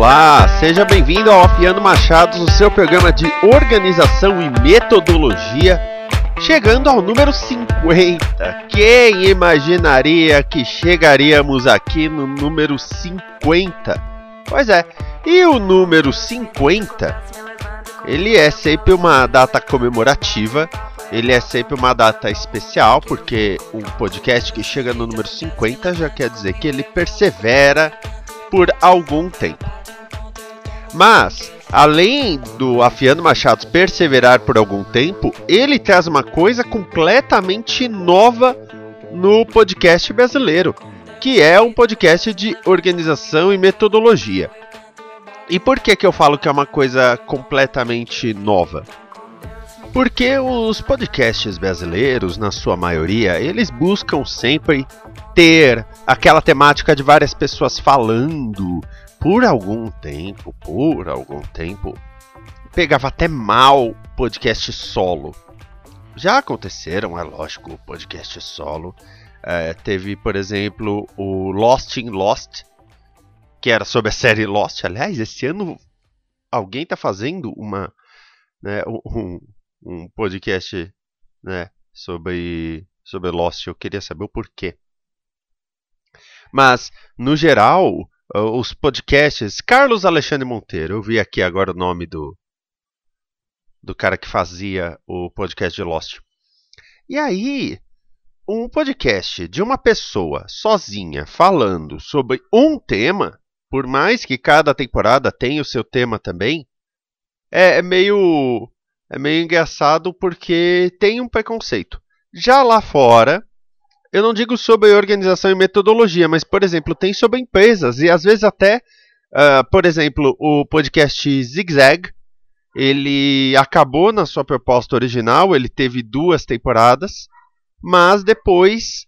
Olá, seja bem-vindo ao Afiando Machados, o seu programa de organização e metodologia, chegando ao número 50. Quem imaginaria que chegaríamos aqui no número 50? Pois é, e o número 50, ele é sempre uma data comemorativa, ele é sempre uma data especial, porque um podcast que chega no número 50 já quer dizer que ele persevera por algum tempo. Mas, além do Afiano Machados perseverar por algum tempo, ele traz uma coisa completamente nova no podcast brasileiro, que é um podcast de organização e metodologia. E por que, que eu falo que é uma coisa completamente nova? Porque os podcasts brasileiros, na sua maioria, eles buscam sempre ter aquela temática de várias pessoas falando por algum tempo, por algum tempo, pegava até mal podcast solo. Já aconteceram, é lógico, podcast solo. É, teve, por exemplo, o Lost in Lost, que era sobre a série Lost. Aliás, esse ano alguém está fazendo uma, né, um, um podcast né, sobre, sobre Lost. Eu queria saber o porquê. Mas, no geral, os podcasts. Carlos Alexandre Monteiro, eu vi aqui agora o nome do, do cara que fazia o podcast de Lost. E aí, um podcast de uma pessoa sozinha falando sobre um tema, por mais que cada temporada tenha o seu tema também, é, é meio é meio engraçado porque tem um preconceito. Já lá fora, eu não digo sobre organização e metodologia, mas, por exemplo, tem sobre empresas e às vezes até, uh, por exemplo, o podcast Zigzag, ele acabou na sua proposta original, ele teve duas temporadas, mas depois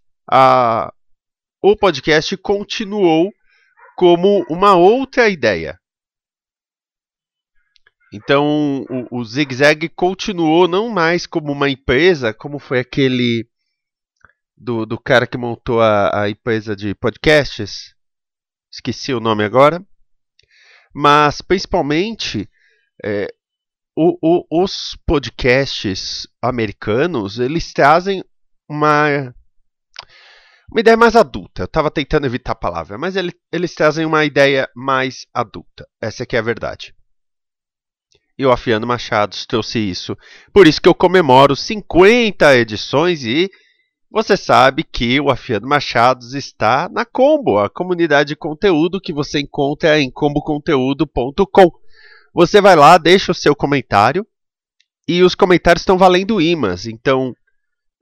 o podcast continuou como uma outra ideia. Então o, o Zigzag continuou não mais como uma empresa, como foi aquele do, do cara que montou a, a empresa de podcasts. Esqueci o nome agora. Mas principalmente é, o, o, os podcasts americanos eles trazem uma uma ideia mais adulta. Eu estava tentando evitar a palavra, mas ele, eles trazem uma ideia mais adulta. Essa aqui é a verdade. E o Afiano Machados trouxe isso. Por isso que eu comemoro 50 edições e você sabe que o Afiano Machados está na Combo, a comunidade de conteúdo que você encontra em comboconteúdo.com. Você vai lá, deixa o seu comentário e os comentários estão valendo imãs. Então,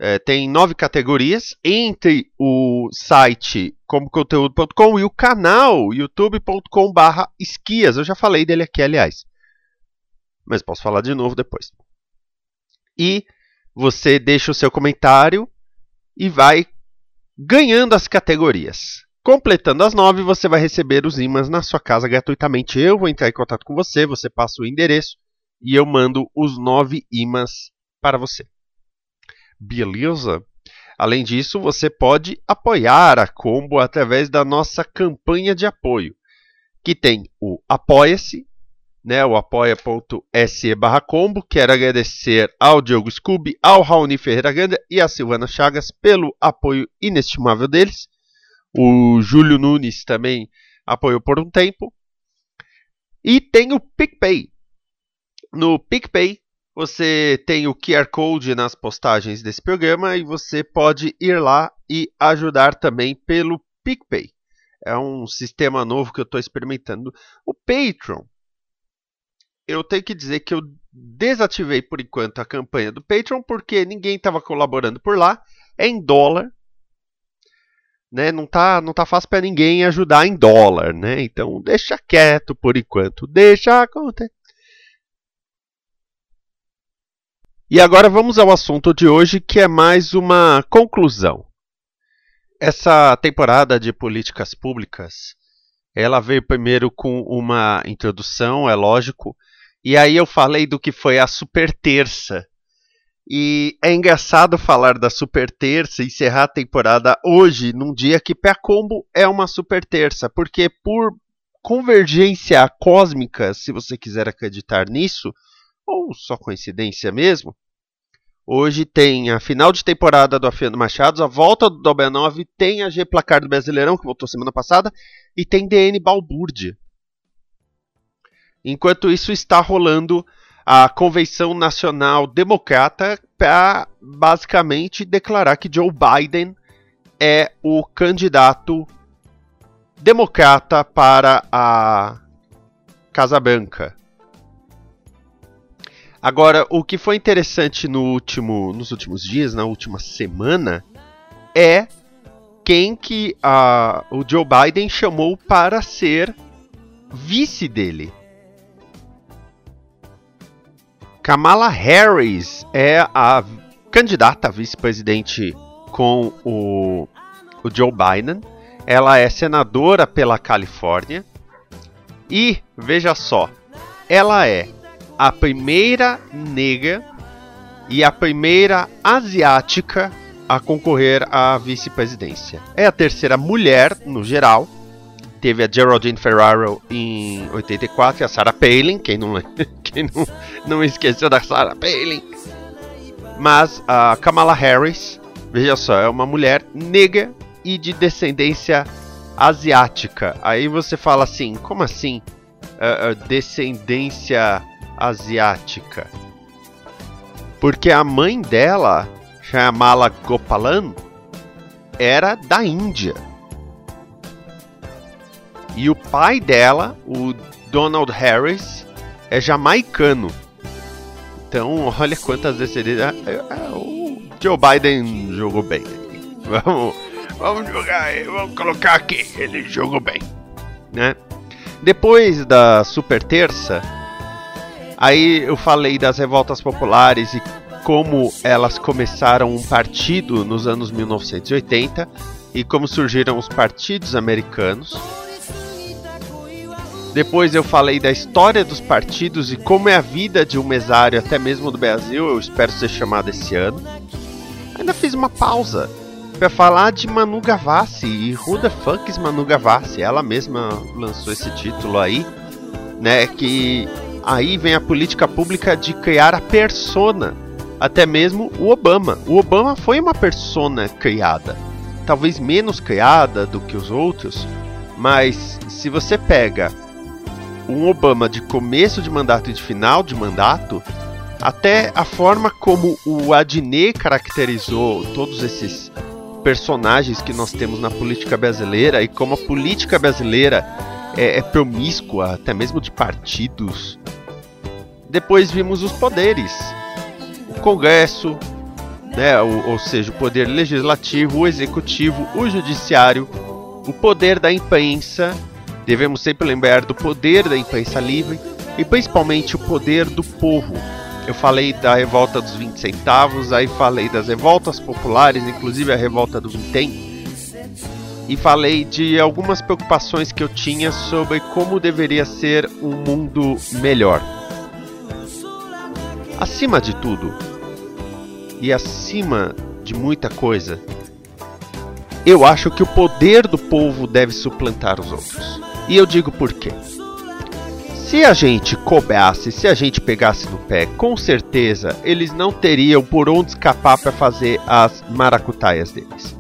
é, tem nove categorias entre o site comboconteúdo.com e o canal youtube.com/esquias. Eu já falei dele aqui, aliás, mas posso falar de novo depois. E você deixa o seu comentário e vai ganhando as categorias. Completando as nove, você vai receber os imãs na sua casa gratuitamente. Eu vou entrar em contato com você, você passa o endereço e eu mando os nove imãs para você. Beleza? Além disso, você pode apoiar a Combo através da nossa campanha de apoio, que tem o Apoia-se né, o apoia.se barra combo. Quero agradecer ao Diogo Scooby, ao Raoni Ferreira Ganda e à Silvana Chagas pelo apoio inestimável deles. O Júlio Nunes também apoiou por um tempo. E tem o PicPay. No PicPay você tem o QR Code nas postagens desse programa e você pode ir lá e ajudar também pelo PicPay. É um sistema novo que eu estou experimentando. O Patreon, eu tenho que dizer que eu desativei por enquanto a campanha do Patreon porque ninguém estava colaborando por lá. É em dólar. Né? Não tá, não tá fácil para ninguém ajudar em dólar, né? Então deixa quieto por enquanto, deixa acontecer. E agora vamos ao assunto de hoje, que é mais uma conclusão. Essa temporada de políticas públicas, ela veio primeiro com uma introdução, é lógico, e aí eu falei do que foi a super terça. E é engraçado falar da super terça e encerrar a temporada hoje, num dia que Pé Combo é uma super terça, porque por convergência cósmica, se você quiser acreditar nisso, ou só coincidência mesmo. Hoje tem a final de temporada do Afiano Machados, a volta do Dobé 9, tem a G Placar do Brasileirão, que voltou semana passada, e tem DN Balbúrdia. Enquanto isso está rolando a Convenção Nacional Democrata para basicamente declarar que Joe Biden é o candidato democrata para a Casa Branca. Agora, o que foi interessante no último, nos últimos dias, na última semana, é quem que o Joe Biden chamou para ser vice dele. Kamala Harris é a candidata a vice-presidente com o, o Joe Biden. Ela é senadora pela Califórnia. E, veja só, ela é a primeira negra e a primeira asiática a concorrer à vice-presidência. É a terceira mulher, no geral. Teve a Geraldine Ferraro em 84 e a Sarah Palin, quem não, quem não, não esqueceu da Sarah Palin. Mas a Kamala Harris, veja só, é uma mulher negra e de descendência asiática. Aí você fala assim, como assim? Uh, uh, descendência asiática. Porque a mãe dela, Shyamala Gopalan, era da Índia. E o pai dela, o Donald Harris, é jamaicano. Então, olha quantas descendências. É, é, o Joe Biden jogou bem. Vamos, vamos jogar, vamos colocar aqui. Ele jogou bem, né? Depois da super terça, Aí eu falei das revoltas populares e como elas começaram um partido nos anos 1980 e como surgiram os partidos americanos. Depois eu falei da história dos partidos e como é a vida de um mesário, até mesmo do Brasil, eu espero ser chamado esse ano. Ainda fiz uma pausa para falar de Manu Gavassi e Who the Fuck is Manu Gavassi? Ela mesma lançou esse título aí, né, que Aí vem a política pública de criar a persona. Até mesmo o Obama. O Obama foi uma persona criada. Talvez menos criada do que os outros, mas se você pega um Obama de começo de mandato e de final de mandato, até a forma como o Adnet caracterizou todos esses personagens que nós temos na política brasileira e como a política brasileira é, é promíscua, até mesmo de partidos. Depois vimos os poderes: o Congresso, né, ou, ou seja, o poder legislativo, o executivo, o judiciário, o poder da imprensa. Devemos sempre lembrar do poder da imprensa livre e principalmente o poder do povo. Eu falei da revolta dos 20 centavos, aí falei das revoltas populares, inclusive a revolta do Vintém e falei de algumas preocupações que eu tinha sobre como deveria ser um mundo melhor. Acima de tudo, e acima de muita coisa, eu acho que o poder do povo deve suplantar os outros. E eu digo por quê. Se a gente cobrasse, se a gente pegasse no pé, com certeza eles não teriam por onde escapar para fazer as maracutaias deles.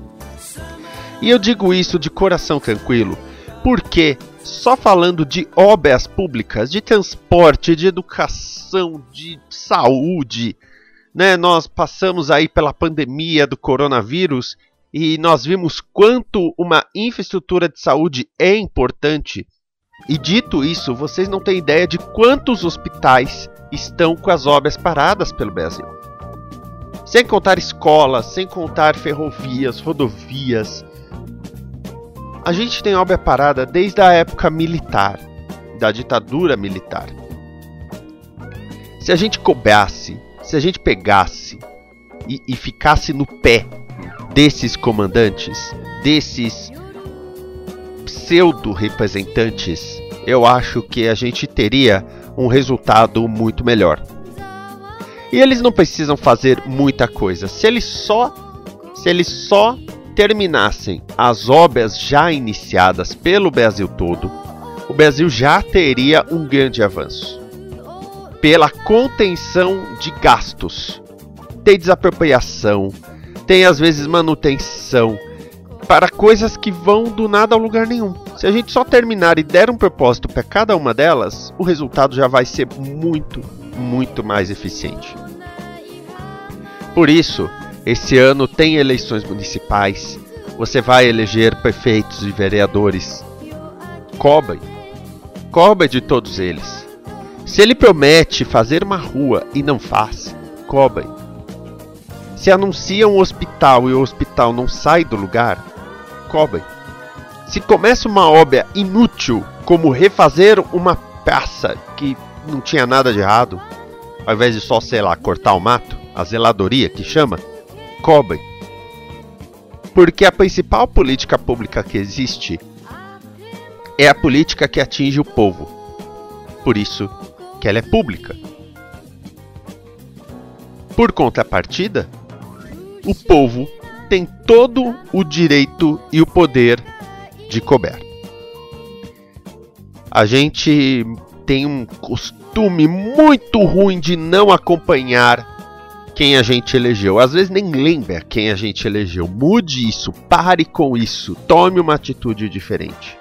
E eu digo isso de coração tranquilo, porque só falando de obras públicas, de transporte, de educação, de saúde, né? Nós passamos aí pela pandemia do coronavírus e nós vimos quanto uma infraestrutura de saúde é importante. E dito isso, vocês não têm ideia de quantos hospitais estão com as obras paradas pelo Brasil. Sem contar escolas, sem contar ferrovias, rodovias. A gente tem obra parada desde a época militar, da ditadura militar. Se a gente cobrasse, se a gente pegasse e, e ficasse no pé desses comandantes, desses pseudo-representantes, eu acho que a gente teria um resultado muito melhor. E eles não precisam fazer muita coisa. Se eles só se eles só terminassem as obras já iniciadas pelo Brasil todo, o Brasil já teria um grande avanço. Pela contenção de gastos. Tem desapropriação, tem às vezes manutenção para coisas que vão do nada ao lugar nenhum. Se a gente só terminar e der um propósito para cada uma delas, o resultado já vai ser muito, muito mais eficiente. Por isso, esse ano tem eleições municipais. Você vai eleger prefeitos e vereadores. Cobrem. Cobrem de todos eles. Se ele promete fazer uma rua e não faz, cobrem. Se anuncia um hospital e o hospital não sai do lugar, cobrem. Se começa uma obra inútil, como refazer uma praça que não tinha nada de errado, ao invés de só, sei lá, cortar o mato, a zeladoria que chama, cobrem. Porque a principal política pública que existe é a política que atinge o povo. Por isso que ela é pública. Por contrapartida, o povo tem todo o direito e o poder de cobrar. A gente tem um costume muito ruim de não acompanhar quem a gente elegeu. Às vezes nem lembra quem a gente elegeu. Mude isso, pare com isso, tome uma atitude diferente.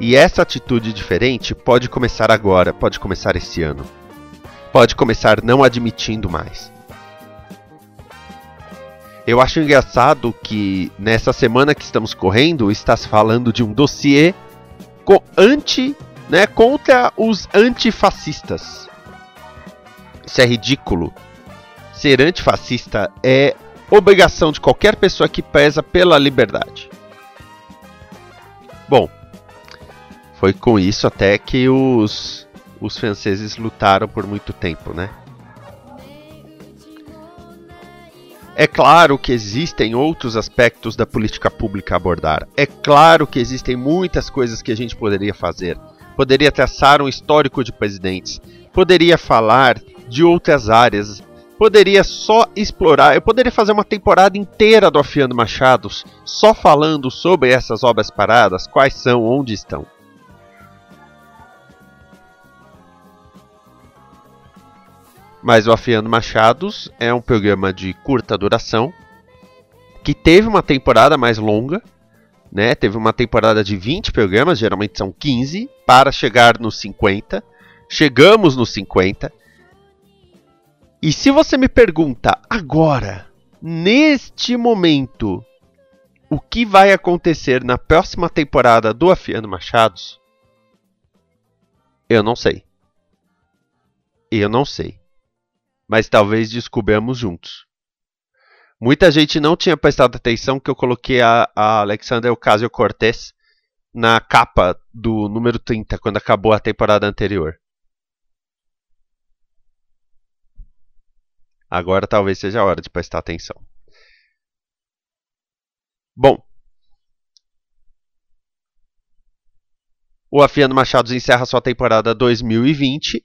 E essa atitude diferente pode começar agora, pode começar esse ano. Pode começar não admitindo mais. Eu acho engraçado que nessa semana que estamos correndo está se falando de um dossiê anti, né, contra os antifascistas. Isso é ridículo. Ser antifascista é obrigação de qualquer pessoa que pesa pela liberdade. Bom, foi com isso até que os, os franceses lutaram por muito tempo, né? É claro que existem outros aspectos da política pública a abordar. É claro que existem muitas coisas que a gente poderia fazer. Poderia traçar um histórico de presidentes. Poderia falar de outras áreas. Poderia só explorar. Eu poderia fazer uma temporada inteira do Afiando Machados só falando sobre essas obras paradas, quais são, onde estão. Mas o Afiando Machados é um programa de curta duração que teve uma temporada mais longa, né? Teve uma temporada de 20 programas, geralmente são 15, para chegar nos 50. Chegamos nos 50. E se você me pergunta agora, neste momento, o que vai acontecer na próxima temporada do Afiando Machados? Eu não sei. Eu não sei mas talvez descobramos juntos. Muita gente não tinha prestado atenção que eu coloquei a, a Alexander Ocasio-Cortez na capa do número 30, quando acabou a temporada anterior. Agora talvez seja a hora de prestar atenção. Bom, o Afiano Machados encerra sua temporada 2020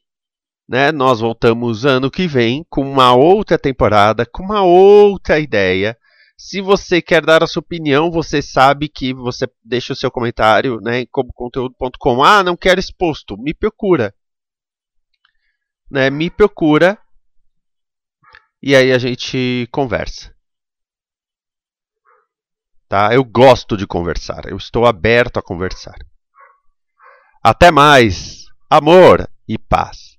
né, nós voltamos ano que vem com uma outra temporada, com uma outra ideia. Se você quer dar a sua opinião, você sabe que você deixa o seu comentário né, em coboconteúdo.com. Ah, não quero exposto. Me procura. Né, me procura. E aí a gente conversa. Tá? Eu gosto de conversar. Eu estou aberto a conversar. Até mais. Amor e paz.